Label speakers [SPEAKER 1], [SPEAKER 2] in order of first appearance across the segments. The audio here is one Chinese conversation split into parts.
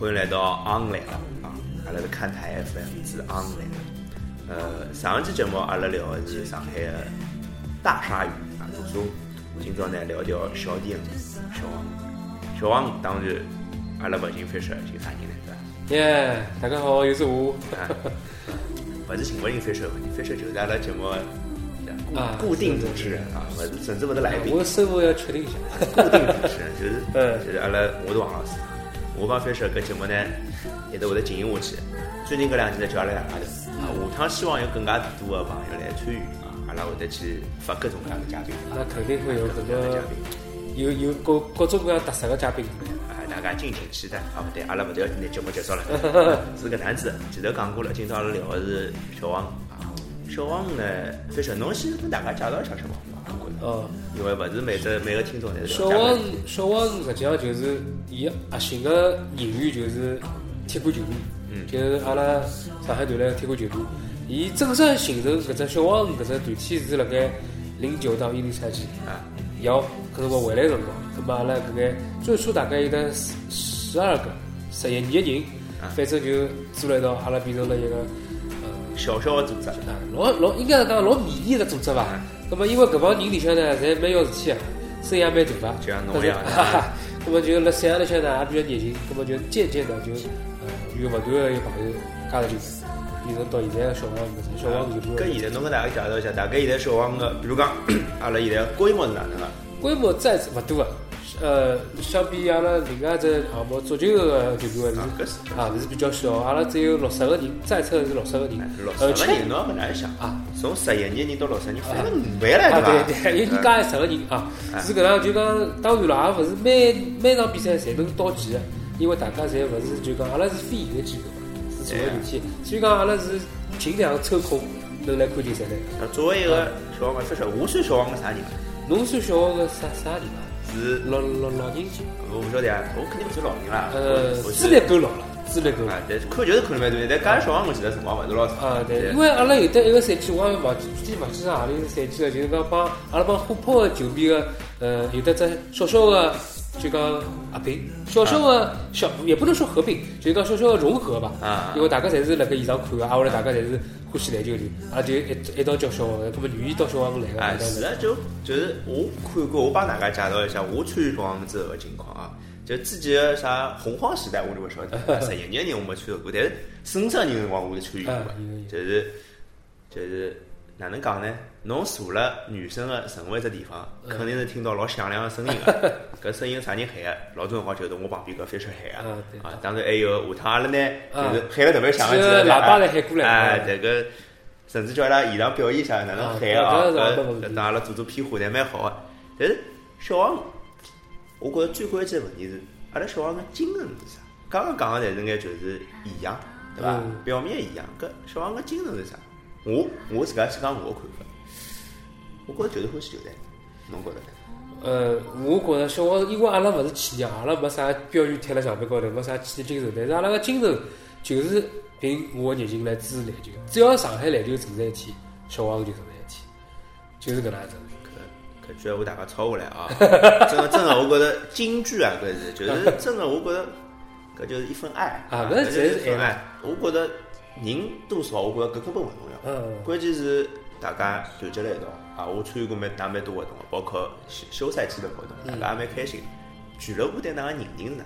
[SPEAKER 1] 欢迎来到 On 来了啊！阿拉是看台 FM 之 On 来了。呃，上一期节目阿拉聊的是上海的大鲨鱼啊，读书。今朝呢聊聊小弟小王。小王当然，阿拉勿进 Fisher 寻啥人呢？对
[SPEAKER 2] 伐？耶，大家好，又是我。
[SPEAKER 1] 勿是寻勿寻 Fisher 问题，Fisher 就是阿拉节目固固定主持人啊，勿是甚至勿是来宾。
[SPEAKER 2] 我身份要确定一下，
[SPEAKER 1] 固定主持人就是 就是阿拉我是王老师。我帮 Fisher 搿节目呢，一直会得进行下去。最近搿两天呢，叫阿拉两家头啊，下趟希望有更加多的朋友来参与啊，阿拉会得去发各种各样的嘉宾。
[SPEAKER 2] 那肯定会有很多嘉宾，有有各各种各样特色的嘉宾。
[SPEAKER 1] 啊，大家敬请期待。啊，不对，阿拉勿对，拿节目结束了。是搿样子，前头讲过了，今朝阿拉聊的是小王啊。小王呢，Fisher，侬先跟大家介绍一下小王。哦，因为勿是每只每个听众侪是。
[SPEAKER 2] 小王，小王实际上就是伊核心个人员就是铁杆球迷，嗯，就是阿拉上海队的铁杆球迷。伊正式形成搿只小王搿只团体是辣盖零九到一零赛季啊，要搿辰光回来辰光，葛末阿拉搿个最初大概有得十十二个、十一二个人，反正就组了一道，阿拉变成了一个
[SPEAKER 1] 呃小小的组织，
[SPEAKER 2] 老老应该是讲老迷你的组织伐。那么因为搿帮人里向呢，侪蛮要事体个，声音也蛮大
[SPEAKER 1] 个，就像侬一样。
[SPEAKER 2] 那么就辣山上里向呢，也比较热情。那么就渐渐的就，呃，有勿断的有朋友加入进去，变成到现在小王搿种小王就
[SPEAKER 1] 搿现在侬跟大家介绍一下，大概现在小王个，比如讲，阿拉现在规模是哪能个？
[SPEAKER 2] 规模再勿多个。呃，相比阿拉另外只项目足球个球队还是啊，还是比较小。阿拉只有六十个人，再测是六十个人。
[SPEAKER 1] 六十个人侬要搿能想啊？从十一个人到六十人，翻了五倍了，对
[SPEAKER 2] 伐？对对，有人加十个人啊，是搿样。就讲当然了，也勿是每每场比赛侪能到齐个，因为大家侪勿是就讲阿拉是非营业机构嘛，是做个媒体，所以讲阿拉是尽量抽空能来看球赛
[SPEAKER 1] 的。作为一个小王，说说我算小王个啥人？
[SPEAKER 2] 侬算小王个啥啥人啊？
[SPEAKER 1] 是
[SPEAKER 2] 老老老人，
[SPEAKER 1] 我不晓得啊，我肯定不是老人啦。
[SPEAKER 2] 呃，资历够老了，资历够。
[SPEAKER 1] 啊，但看就是看了蛮多，但加小王我记得辰光勿是老长。
[SPEAKER 2] 啊，对，因为阿拉有得一个赛季，我也勿记勿记得何里个赛季了，就是讲帮阿拉帮虎扑个球迷个，呃，有得只小小个。就讲合并，小小的小也不能说合并，就讲小小的融合吧。啊，因为大家侪是辣盖现场看个，啊，或者大家侪是欢喜篮球的，啊，就一一道叫小王，那么愿意到小王来个。
[SPEAKER 1] 啊，是的，就就是我看过，我帮大家介绍一下我参与小王之后个情况啊。就之前个啥洪荒时代，我就勿晓得，十一年人我没参与过，但是四五十年辰光我是参与过，就是就是。哪能讲呢？侬坐了女生的任何一只地方，肯定是听到老响亮的声音的。搿声音啥人喊的？老多辰光就是我旁边搿飞车喊的。啊，当然还有下趟阿拉呢，就是喊了特别响的，
[SPEAKER 2] 喇叭来喊过来。
[SPEAKER 1] 哎，这个甚至叫阿拉现场表演一下，哪能喊啊？搿当阿拉做做屁话，侪蛮好的。但是小王，我觉着最关键的问题是，阿拉小王个精神是啥？刚刚讲的侪是眼就是异样，对伐？表面异样，搿小王个精神是啥？我我自家去讲我看法，我觉着就是欢喜球队，侬觉着呢？
[SPEAKER 2] 呃，我觉着小王，因为阿拉勿是企业，阿拉没啥标语贴辣墙壁高头，没啥企业精神，但是阿拉个精神就是凭我个热情来支持篮球。只要上海篮球存在一天，小王就存在一天，就是搿能样子。
[SPEAKER 1] 搿搿句话大家抄下来啊！真 的真的，我觉着京剧啊，搿是就是真的，我觉着搿就是一份爱
[SPEAKER 2] 啊，搿才是爱。
[SPEAKER 1] 我觉着。人多少，我觉着搿根本勿重要。嗯。关键是大家团结辣一道啊！我参与过蛮打蛮多活动包括休休赛期的活动，大家也蛮开心。俱乐部对㑚个认定是哪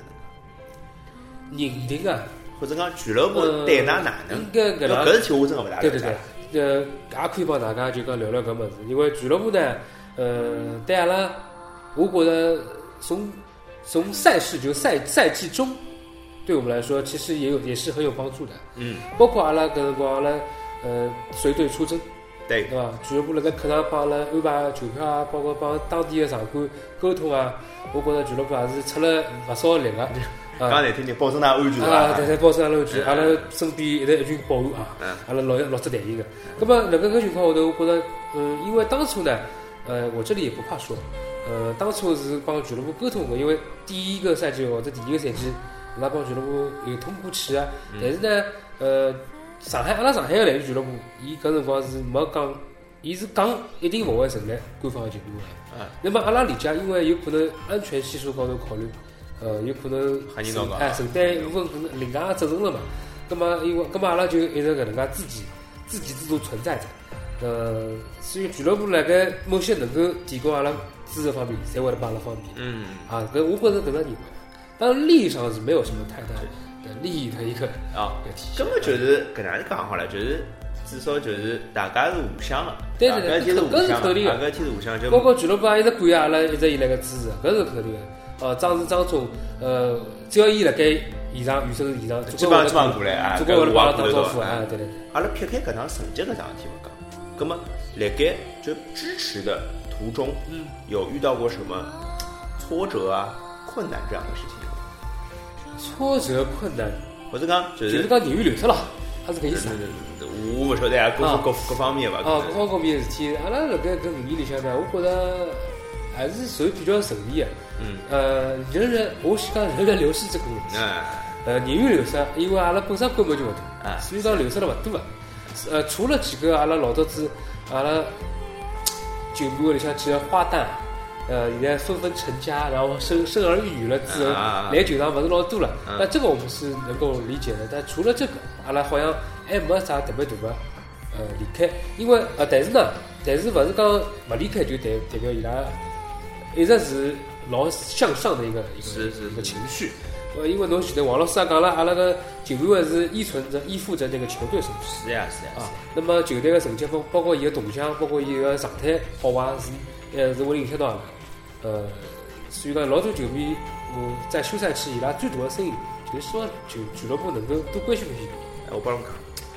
[SPEAKER 2] 能？认定啊？
[SPEAKER 1] 或者讲俱乐部对㑚哪能？
[SPEAKER 2] 应该搿
[SPEAKER 1] 搿事体我真个勿大了
[SPEAKER 2] 解。对对对。呃，也可以帮大家就讲聊聊搿物事，因为俱乐部呢，呃，对阿拉，我觉着从从赛事就赛赛季中。对我们来说，其实也有也是很有帮助的。嗯，包括阿拉搿辰光，阿拉呃随队出征，
[SPEAKER 1] 对
[SPEAKER 2] 对伐？俱乐部辣盖客场帮阿拉安排球票啊，包括帮当地的场馆沟通啊。我觉着俱乐部也是出了勿少力个。
[SPEAKER 1] 讲难听点，保证㑚安全
[SPEAKER 2] 啊！对对，保证㑚安全。阿拉身边一直一群保安啊，阿拉老老只队员个。那么辣盖搿情况下头，我觉着，嗯，因为当初呢，呃，我这里也不怕说，呃，当初是帮俱乐部沟通过，因为第一个赛季或者第一个赛季。拉帮俱乐部有通过去啊，但是呢，呃，上海阿拉上海个篮球俱乐部，伊搿辰光是没讲，伊是讲一定勿会成立官方个球队个。啊，那么阿拉理解，因为有可能安全系数高头考虑，呃，有可能
[SPEAKER 1] 承
[SPEAKER 2] 哎承担一部分另外个责任了嘛。葛末因为葛末阿拉就一直搿能介自己自给自足存在着。呃，所以俱乐部辣盖某些能够提供阿拉支持方面，侪会得帮阿拉方便。
[SPEAKER 1] 嗯。
[SPEAKER 2] 啊，搿我觉着搿能认为。当然利益上是没有什么太大的利益的一个
[SPEAKER 1] 啊。根本就是搿能讲好了，就是至少就是大家是互相的。
[SPEAKER 2] 对对对，搿是肯定的。
[SPEAKER 1] 搿天是互相就。
[SPEAKER 2] 包括俱乐部也一直感谢阿拉一直以来个支持，搿是肯定的。哦，张氏张总，呃，只要伊辣盖现场，预生现场，
[SPEAKER 1] 基本上基本上过来啊，
[SPEAKER 2] 足够为了帮阿拉打招呼啊，对对。
[SPEAKER 1] 阿拉撇开搿场成绩搿桩事体勿讲，葛末辣盖就支持的途中，嗯，有遇到过什么挫折啊、困难这样的事情？
[SPEAKER 2] 挫折困难，
[SPEAKER 1] 或者讲就
[SPEAKER 2] 是讲人员流失了，他是搿意思。
[SPEAKER 1] 我勿晓得啊，各各各方面吧。
[SPEAKER 2] 啊，各方各面事体，阿拉辣盖搿五年里向呢，我觉着还是属于比较顺利的。嗯。呃，人员，我先讲人员流失这个问题。呃，人员流失，因为阿拉本身规模就勿大，所以讲流失了勿多啊。呃，除了几个阿拉老早子，阿拉酒馆里向几个花旦。呃，现在纷纷成家，然后生生儿育女了之后，来酒堂不是老多了。那这个我们是能够理解的。但除了这个，阿拉好像还没啥特别大的呃离开。因为呃，但是呢，但是不是讲不离开就代代表伊拉一直是老向上的一个一个一个情绪。呃，因为侬记得王老师也讲了，阿拉个球队是依存着依附着那个球队成绩。
[SPEAKER 1] 是呀是呀。
[SPEAKER 2] 啊，那么球队的成绩包包括伊个动向，包括伊个状态好坏是。呃，是会影响到呃，所以讲老多球迷，我在休赛期伊拉最大的声音，就是希望球俱乐部能够多关心关心。
[SPEAKER 1] 哎，我帮侬讲，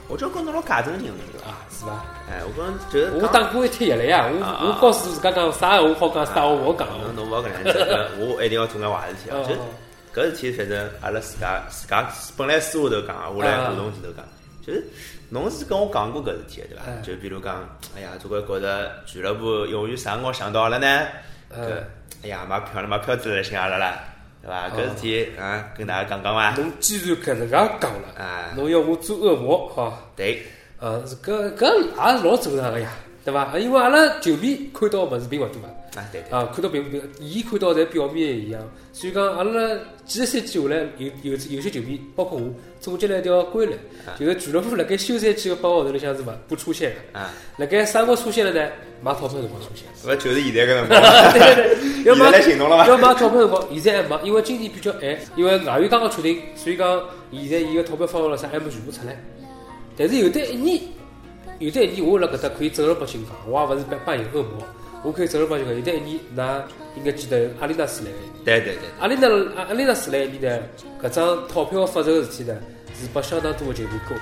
[SPEAKER 1] 我就讲侬老假正经
[SPEAKER 2] 的啊，是吧？
[SPEAKER 1] 哎，我讲就是，
[SPEAKER 2] 我打过一天夜来呀，我我告诉自家讲啥闲话好讲，啥话勿好讲。
[SPEAKER 1] 侬侬勿好搿样子，我一定要做眼坏事体啊！就搿事体，反正阿拉自家自家本来私下头讲，我来活动前头讲，就是。侬是跟我讲过搿事体对伐？就比如讲，哎呀，总归觉着俱乐部永远啥辰光想到阿拉呢？搿，哎呀，买票了，买票子来寻阿拉了，对伐？搿事体啊，跟大家讲讲伐？
[SPEAKER 2] 侬既然搿能介讲了，啊，侬要我做恶魔，哈？
[SPEAKER 1] 对，
[SPEAKER 2] 呃，搿搿也是老正常个呀，对伐？因为阿拉球迷看到物事并勿多嘛。
[SPEAKER 1] 啊，对
[SPEAKER 2] 啊，看到表表，伊看到侪表面一样，所以讲阿拉几个赛季下来，有有有些球迷，包括我，总结了一条规律，就是俱乐部辣盖休赛期个八个号头里向是勿不出现的，啊，辣盖啥辰光出现了呢？买钞票辰光出现，
[SPEAKER 1] 勿就是现在个辰光？
[SPEAKER 2] 对对对，要买
[SPEAKER 1] 行动了吗？
[SPEAKER 2] 要买钞票辰光，现在还没，因为今年比较晚，因为外援刚刚确定，所以讲现在伊个钞票方案了啥还没全部出来，但是有的一年，有的一年我辣搿搭可以正儿八经讲，我也勿是扮扮演恶魔。我可以正儿八经讲，有的一年，㑚应该记得阿里纳斯来。
[SPEAKER 1] 对对对。
[SPEAKER 2] 阿里纳阿阿里纳斯来一年呢，搿张套票发售个事体呢，是拨相当多个球迷诟病。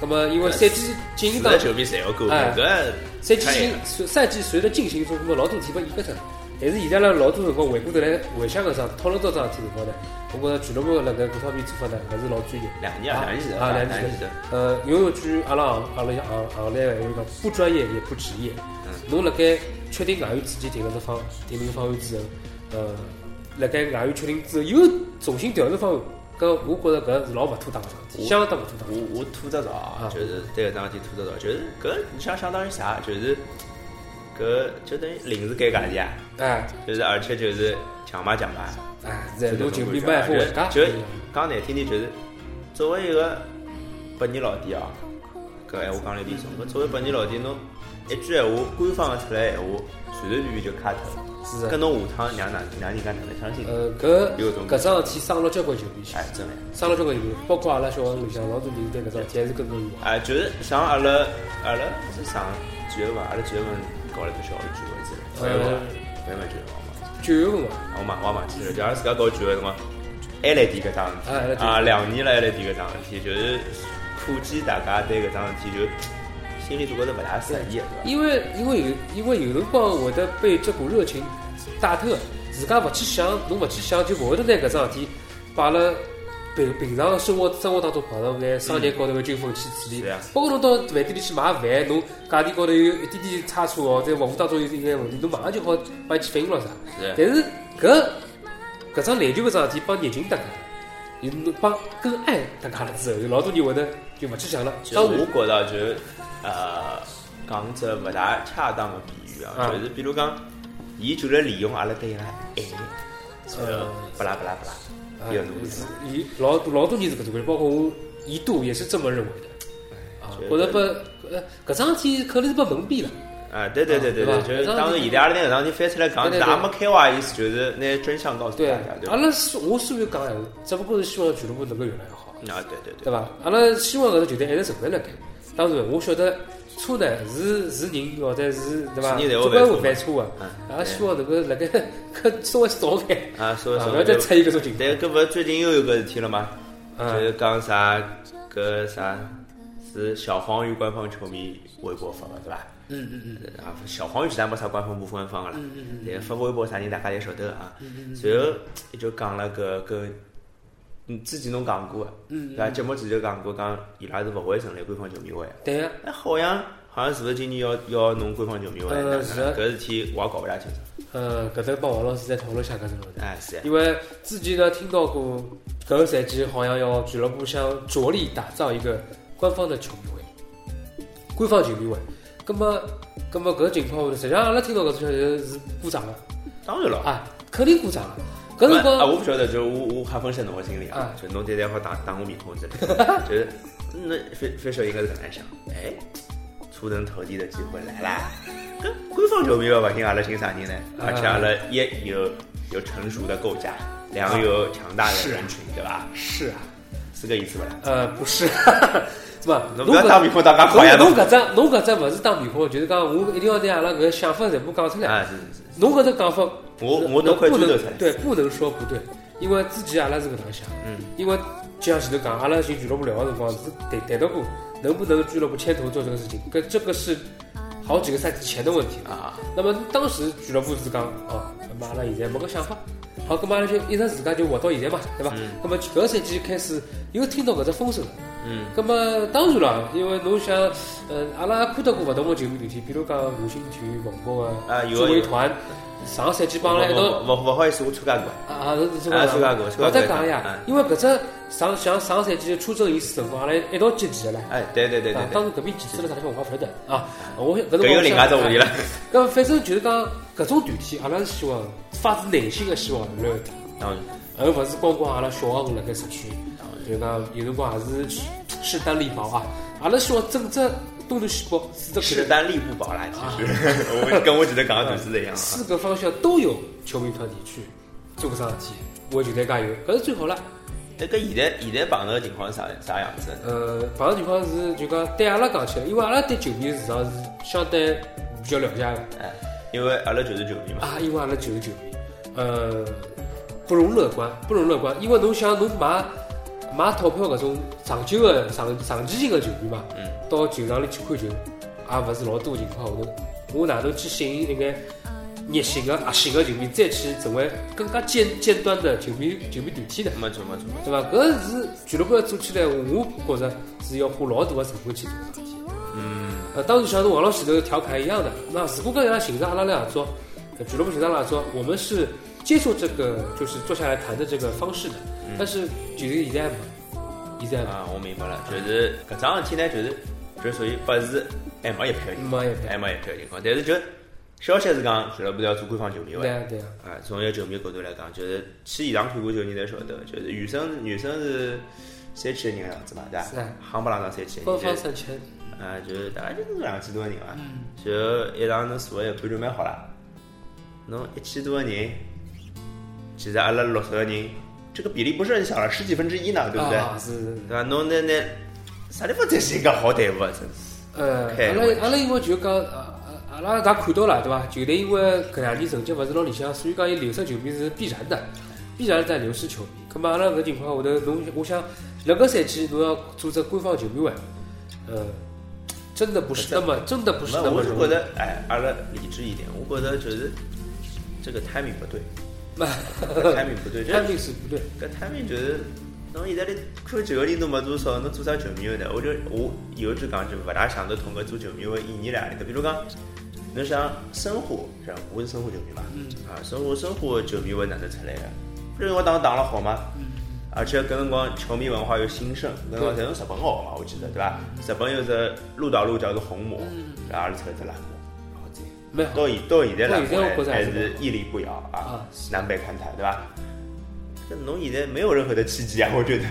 [SPEAKER 2] 那么因为赛季进行当
[SPEAKER 1] 中，球迷侪要诟病搿。
[SPEAKER 2] 赛季进随赛季随着进行中，那么老多事体被掩盖脱。但是现在呢，老多辰光回过头来回想搿桩讨论到桩事体辰光呢，我觉着俱乐部辣盖搿方面做法呢，勿是老专业。
[SPEAKER 1] 两年啊，两年
[SPEAKER 2] 啊，两年前。呃，有一句阿拉行阿拉行行内话讲，不专业也不职业。侬辣盖确定外援自己定了个方定了个方案之后，呃，辣盖外援确定之后又重新调整方案，搿我觉着搿是老勿妥当个桩事体，相当勿妥当。
[SPEAKER 1] 我我吐着槽，就是对搿桩事体吐着槽，就是搿你想相当于啥？就是搿就等于临时改价钿啊！哎，就是而且就是强买强卖。
[SPEAKER 2] 哎，在侬球迷买回家。
[SPEAKER 1] 就讲难听点，就是作为一个百年老店啊，搿闲话讲了有点重。搿作为百年老店，侬。一句闲话，官方出来闲话，随随便便就卡脱了。
[SPEAKER 2] 是
[SPEAKER 1] 搿侬下趟让哪让人家哪能相信？
[SPEAKER 2] 呃，搿搿桩事体伤了交关球迷
[SPEAKER 1] 心。哎，真的。
[SPEAKER 2] 伤了交关球迷，包括阿拉小王里向老多人对搿桩事体还是耿耿于怀。
[SPEAKER 1] 哎，就是像阿拉阿拉是上几月份？阿拉几月份搞了个小的聚会之类。八月份，八月份九月份嘛。
[SPEAKER 2] 九月份嘛。
[SPEAKER 1] 我忘我忘记了，就阿拉自家搞聚会辰光，还来提搿桩事体。啊，两年了还来提搿桩事体，就是可见大家对搿桩事体就。心里总觉得勿大适意，
[SPEAKER 2] 因为因为有因为有辰光会得被这股热情带头，自家勿去想，侬勿去想，就勿会得拿搿桩事体摆辣平平常生活生活当中碰到眼商业高头个纠纷去处理。包括侬到饭店里去买饭，侬价钿高头有一点点差错哦，在服务当中有一眼问题，侬马上就好帮伊去反映了啥。但是搿搿桩篮球搿桩事体帮热情搭界，有帮跟爱搭界了之后，有老多人会得就勿去想了。
[SPEAKER 1] 其实我觉着就。呃，讲只勿大恰当个比喻啊，就是比如讲，伊就来利用阿拉对伊拉爱，呃，不啦不啦不啦，有如此。
[SPEAKER 2] 伊老多老多年是搿种观点，包括我一度也是这么认为的。啊，觉得被呃搿桩事体可能是被蒙蔽了。
[SPEAKER 1] 啊，对对对对对，就是当时现在阿拉拿搿桩事体翻出来讲，但也没开挖意思，就是拿真相告诉大家。对，
[SPEAKER 2] 阿拉是我所有讲闲话，只不过是希望俱乐部能够越来越好。
[SPEAKER 1] 啊，对对
[SPEAKER 2] 对，对伐？阿拉希望搿个球队一直存在辣盖。当然，我晓得错的是是人或者是对伐？总归会犯错个。阿拉希望能够辣盖可稍微少眼。
[SPEAKER 1] 啊，稍微少
[SPEAKER 2] 眼。不要再出现搿种情况。
[SPEAKER 1] 但搿勿是最近又有个事体了吗？就是讲啥搿啥是小黄鱼官方球迷微博发的对伐？
[SPEAKER 2] 嗯嗯嗯。
[SPEAKER 1] 啊，小黄鱼其实没啥官方不官方个啦。
[SPEAKER 2] 嗯嗯嗯。
[SPEAKER 1] 但发微博啥人大家侪晓得啊。嗯嗯嗯。随后就讲了搿搿。嗯，之前侬讲过个，对伐？节目之前讲过，讲伊拉是勿会成立官方球迷会。
[SPEAKER 2] 对
[SPEAKER 1] 呀。哎，好像好像是勿是今年要要弄官方球迷会？
[SPEAKER 2] 呃，是。
[SPEAKER 1] 搿事体我也搞勿大清楚。
[SPEAKER 2] 呃，搿搭帮王老师再讨论下搿种问题。
[SPEAKER 1] 哎，是。
[SPEAKER 2] 因为之前呢，听到过搿个赛季好像要俱乐部想着力打造一个官方的球迷会，官方球迷会。葛么，葛么搿情况下，实际上阿拉听到搿种消息是鼓掌个。
[SPEAKER 1] 当然了。
[SPEAKER 2] 啊，肯定鼓掌个。搿辰光
[SPEAKER 1] 啊，我不晓得，就我我瞎分析侬个心理啊，就侬现在好打打我面孔之类，就是那飞飞手应该是搿能想，哎，出人头地的机会来啦！跟官方球迷要勿听阿拉寻啥人呢？而且阿拉一有有成熟的构架，两有强大的人群，对吧？
[SPEAKER 2] 是啊，
[SPEAKER 1] 是搿意思不啦？
[SPEAKER 2] 呃，不是，是吧？
[SPEAKER 1] 侬搿打面孔当介好呀
[SPEAKER 2] 侬搿只侬搿只勿是打面孔，就是讲我一定要拿阿拉搿想法全部讲出来。
[SPEAKER 1] 啊，是是是。
[SPEAKER 2] 侬搿只讲法。
[SPEAKER 1] 我我都快追得出来，
[SPEAKER 2] 对，不能说不对，因为之前阿拉是搿能想，
[SPEAKER 1] 嗯，
[SPEAKER 2] 因为就像前头讲，阿拉寻俱乐部聊个辰光是谈谈到过，能不能俱乐部牵头做这个事情，跟这个是好几个赛季前的问题
[SPEAKER 1] 啊。
[SPEAKER 2] 那么当时俱乐部是讲，哦，那么阿拉现在没个想法，好，那么阿拉就一直自家就活到现在嘛，对吧？那么搿个赛季开始又听到搿只风声了，
[SPEAKER 1] 嗯，
[SPEAKER 2] 那么当然了，因为侬想，呃，阿拉看到过勿同个球迷团体，比如讲五星体育、文博
[SPEAKER 1] 个
[SPEAKER 2] 助威团。上个赛季帮阿拉一道，
[SPEAKER 1] 勿勿好意思，我参加过。
[SPEAKER 2] 啊啊，是参
[SPEAKER 1] 加过。
[SPEAKER 2] 搿只讲呀，因为搿只上像上个赛季出征仪式辰光，阿拉一道集齐了唻。
[SPEAKER 1] 哎，对对对对。
[SPEAKER 2] 当时搿边集齐了啥地方，我也勿晓得啊。我搿
[SPEAKER 1] 是另外只问题了。
[SPEAKER 2] 搿反正就是讲搿种团体，阿拉是希望发自内心的希望来听，而勿是光光阿拉小号辣盖社区，就讲有辰光也是势单力薄啊。阿拉希望整只。东南西北
[SPEAKER 1] 势单力不保啦，其实 我跟我记得讲的都是一样。
[SPEAKER 2] 四个方向都有球迷团体去做个事体，我觉得加油，搿是最好了。
[SPEAKER 1] 那个现在现在碰到的情况是啥啥样子？
[SPEAKER 2] 呃，碰到情况是就讲对阿拉讲起来，因为阿拉对球迷市场是相对比较了解的。
[SPEAKER 1] 哎，因为阿拉就是球迷嘛。
[SPEAKER 2] 啊，因为阿拉就是球迷。呃，不容乐观，不容乐观，因为侬想侬买。买套票搿种长久的、长长期性的球员嘛，到球场里去看球，也勿是老多情况下头。我哪能去吸引一眼热心的、热心的球迷，再去成为更加尖尖端的球迷球迷团体呢？
[SPEAKER 1] 没错没错，
[SPEAKER 2] 对伐？搿是俱乐部要做起来，我觉着是要花老大的成本去做事体。
[SPEAKER 1] 嗯，
[SPEAKER 2] 呃，当然像是王老师头调侃一样的，那如果跟人家寻着阿拉来合作，俱乐部寻着阿拉合作，我们是接受这个就是坐下来谈的这个方式的。但是就是现在嘛，现在
[SPEAKER 1] 啊，我明白了，就是搿桩事体呢，就是就属于不是还没一票，
[SPEAKER 2] 没一票，
[SPEAKER 1] 还没一票情况。但是就消息是讲，俱乐部要做官方球迷会，
[SPEAKER 2] 对啊对
[SPEAKER 1] 啊。啊，从一个球迷角度来讲，就是去现场看过球人才晓得，就是女生女生是三千个人样子嘛，对
[SPEAKER 2] 伐？
[SPEAKER 1] 夯不啷当三千，
[SPEAKER 2] 官方三千。
[SPEAKER 1] 啊，就是大概就是两千多个人伐？就一场侬坐一看就蛮好啦。侬一千多个人，其实阿拉六十个人。这个比例不是很小了，十几分之一呢，对不对？
[SPEAKER 2] 是，
[SPEAKER 1] 对吧？侬那那啥地方才是一个好队伍啊？真是。
[SPEAKER 2] 呃，阿拉阿拉因为就讲，呃阿拉大家看到了，对吧？球队因为搿两年成绩勿是老理想，所以讲伊流失球迷是必然的，必然在流失球迷。咁么阿拉搿情况下头，侬我想，辣个赛季侬要组织官方球迷会，呃，真的不是那么，真的不是那么容易。
[SPEAKER 1] 我觉得，哎，阿拉理智一点，我觉得就是这个 timing 不对。timing 不对
[SPEAKER 2] ，timing 是不对。
[SPEAKER 1] 搿 timing 就是，侬现在哩看球个人都没多少，侬做啥球迷会呢？我就我以后就讲就勿大想得通搿做球迷个意义辣里头。比如讲，侬想申花是吧？我是申花球迷嘛，啊，申花申花球迷会哪能出来个？不是因为当时打了好吗？而且搿辰光球迷文化又兴盛，搿辰光侪从日本学嘛，我记得对伐？日本有只鹿岛鹿叫做红魔，阿拉出来只蓝魔。到现到现在来
[SPEAKER 2] 看，
[SPEAKER 1] 还是屹立不摇啊，南北看台，对吧？这侬现在没有任何的契机啊，我觉得。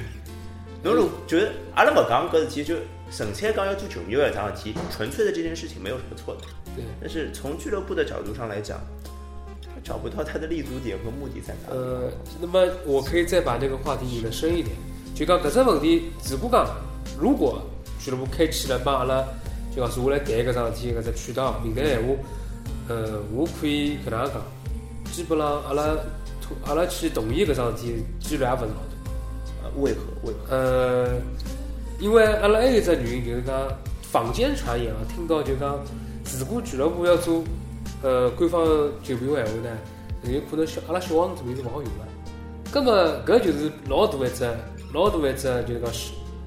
[SPEAKER 1] 侬如就是阿拉勿讲搿事体，就纯粹讲要做球迷搿桩事体，纯粹的这件事情没有什么错的。
[SPEAKER 2] 对。
[SPEAKER 1] 但是从俱乐部的角度上来讲，他找不到他的立足点和目的在哪。
[SPEAKER 2] 呃，那么我可以再把这个话题引得深一点，就讲搿只问题，如果讲如果俱乐部开启了帮阿拉就讲坐下来谈搿桩事体搿只渠道平台闲话，呃，我可以搿能样讲，基本上阿拉阿拉去同意搿桩事体几率也勿是老大。
[SPEAKER 1] 为何？为何？
[SPEAKER 2] 呃，因为阿拉还有一只原因，就是讲坊间传言啊，听到就讲，如果俱乐部要做呃官方球评闲话呢，有可能小阿拉小王子名字勿好用了。葛么搿就是老大一只老大一只就是讲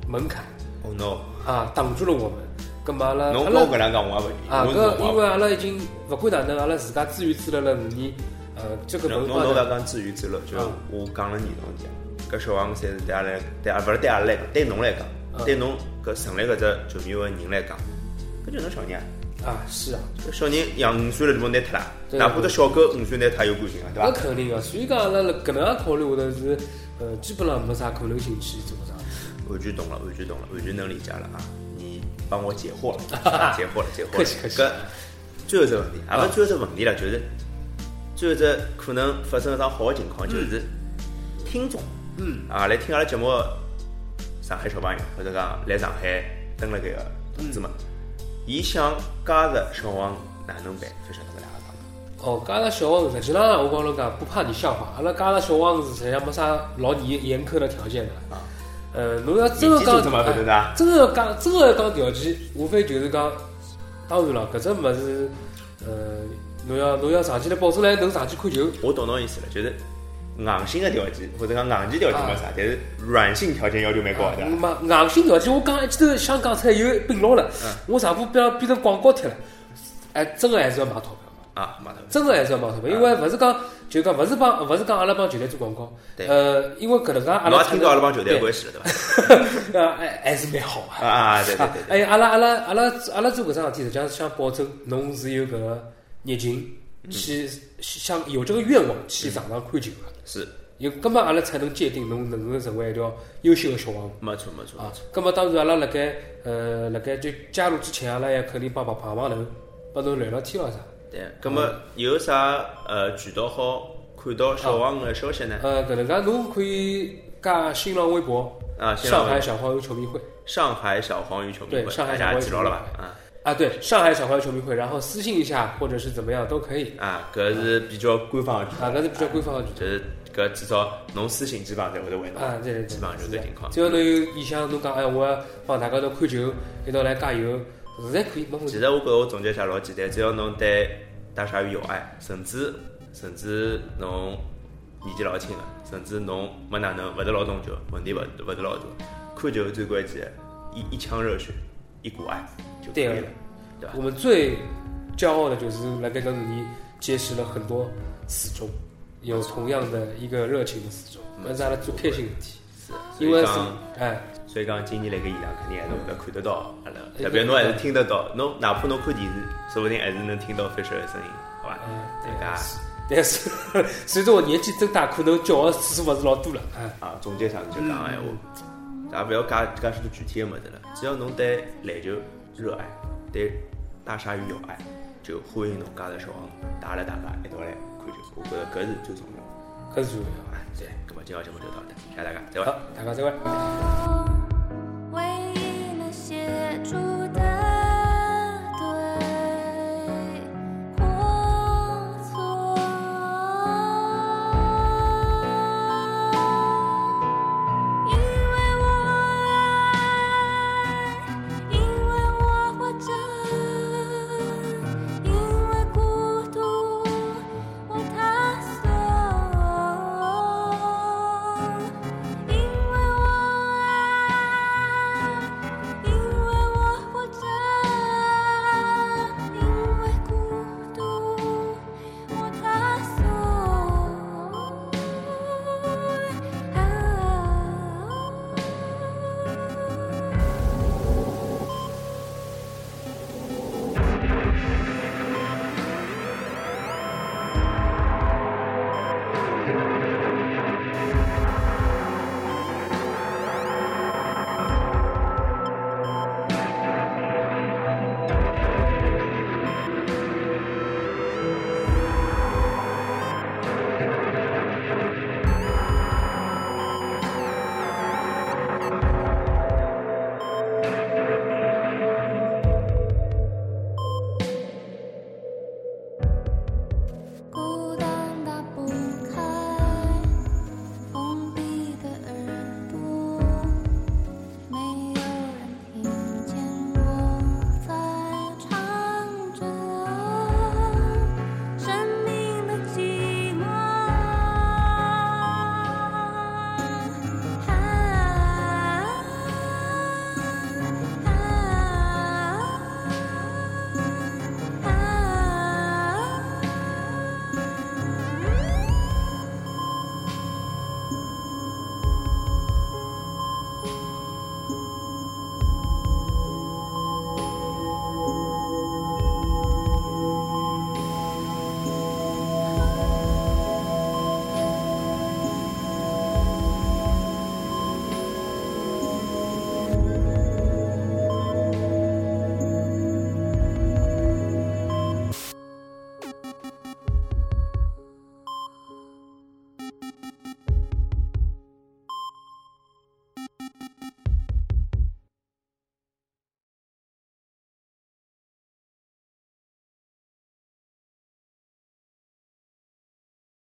[SPEAKER 2] 门槛。
[SPEAKER 1] Oh no！
[SPEAKER 2] 啊，挡住了我们。葛么阿拉
[SPEAKER 1] 侬跟我搿能讲，我也勿
[SPEAKER 2] 啊，搿因为阿拉已经勿管哪能，阿拉自家自娱自乐了五年。呃，这个
[SPEAKER 1] 侬侬勿要讲自娱自乐，就我讲了你东西。搿小王才是对阿拉，对啊，勿是对阿拉来讲，对侬来讲，对侬搿成立搿只球迷会人来讲，搿就侬小人
[SPEAKER 2] 啊，啊是啊，
[SPEAKER 1] 小人养五岁了就部拿脱了，哪怕只小狗五岁拿脱有感情啊，对伐？
[SPEAKER 2] 那肯定个，所以讲阿拉搿能样考虑下头是，呃，基本上没啥可能性去做啥。
[SPEAKER 1] 完全懂了，完全懂了，完全能理解了啊！你帮我 解惑了，解惑了，解惑了。
[SPEAKER 2] 客气客气。搿
[SPEAKER 1] 最后只问题，阿拉最后只问题了，就是最后只可能发生一桩好的情况，就是听众。
[SPEAKER 2] 嗯
[SPEAKER 1] 啊，来听阿拉节目，上海小朋友或者讲来上海登了搿个同志们，伊想加入小王哪能办？就晓得搿两个讲
[SPEAKER 2] 哦，加入小王实际上我帮侬讲，不怕你笑话，阿拉加入小王是实际上没啥老严严苛的条件的啊。呃，侬要真个讲，真个讲，真个讲条件，无非就是讲，当然了，搿只物事，呃，侬要侬要长期来保证来能长期看球。
[SPEAKER 1] 我懂侬意思了，就是。硬性的条件或者讲硬件条件没啥，但是软性条件要求蛮高的。
[SPEAKER 2] 嘛，硬性条件我刚一记头想讲出来又并牢了，我上铺变变成广告贴了。哎，真个还是要买套票嘛
[SPEAKER 1] 啊，买套票。
[SPEAKER 2] 真个还是要买套票，因为勿是讲就讲勿是帮勿是讲阿拉帮球队做广告。呃，因为搿能介阿拉
[SPEAKER 1] 听到阿拉帮球队关系了，对
[SPEAKER 2] 伐？呃，还是蛮好
[SPEAKER 1] 啊。啊，对对对。
[SPEAKER 2] 哎，阿拉阿拉阿拉阿拉做搿桩事体，实际上是想保证侬是有搿个热情。去想有这个愿望去场上看球个，
[SPEAKER 1] 是，
[SPEAKER 2] 有，咁么阿拉才能界定侬能够成为一条优秀的小王。
[SPEAKER 1] 没错没错
[SPEAKER 2] 啊，咁么当然阿拉辣盖呃辣盖就加入之前，阿拉也肯定帮帮碰碰头，帮侬聊聊天咯啥。
[SPEAKER 1] 对，咁么有啥呃渠道好看到小王的消息呢？
[SPEAKER 2] 呃，搿能介侬可以加新浪微博
[SPEAKER 1] 啊，
[SPEAKER 2] 上海小黄鱼球迷会。
[SPEAKER 1] 上海小黄鱼球迷会，
[SPEAKER 2] 对，上海小黄鱼
[SPEAKER 1] 记牢了吧？啊。
[SPEAKER 2] 啊，对，上海小黄鱼球迷会，然后私信一下，或者是怎么样都可以。
[SPEAKER 1] 啊，搿是比较官方的。
[SPEAKER 2] 啊，搿是比较官方的，
[SPEAKER 1] 就是搿至少侬私信基本上侪会得回答。
[SPEAKER 2] 啊，对对，
[SPEAKER 1] 基本上就这情况。
[SPEAKER 2] 只要侬有意向，侬讲哎，我要帮大家都看球，一道来加油，实在可以，没问题。
[SPEAKER 1] 其实我觉着我总结下老简单，只要侬对大鲨鱼有爱，甚至甚至侬年纪老轻了，甚至侬没哪能勿是老懂球，问题勿勿是老大，看球最关键，一一腔热血，一股爱就可以了。
[SPEAKER 2] 我们最骄傲的就是来跟跟你结识了很多死忠，有同样的一个热情的死忠，那是阿拉最开心的事体。
[SPEAKER 1] 是，
[SPEAKER 2] 因为是哎，
[SPEAKER 1] 所以讲今年来个现场肯定还是会得看得到阿拉，特别侬还是听得到，侬哪怕侬看电视，说不定还是能听到 Fisher 的声音，好吧？
[SPEAKER 2] 对噶。但是 随着我年纪增大，可能叫的次数勿是老多了。
[SPEAKER 1] 啊，总结上就讲闲话，也勿要加加许多具体的物事了，只要侬对篮球热爱，对。大鲨鱼有爱，就欢迎侬加入小王，带了大家一道来看球。我觉得搿是最重要，
[SPEAKER 2] 搿是最重要。
[SPEAKER 1] 哎，对，搿么今朝节目就到这，谢谢大家，再会。
[SPEAKER 2] 好，大家再会。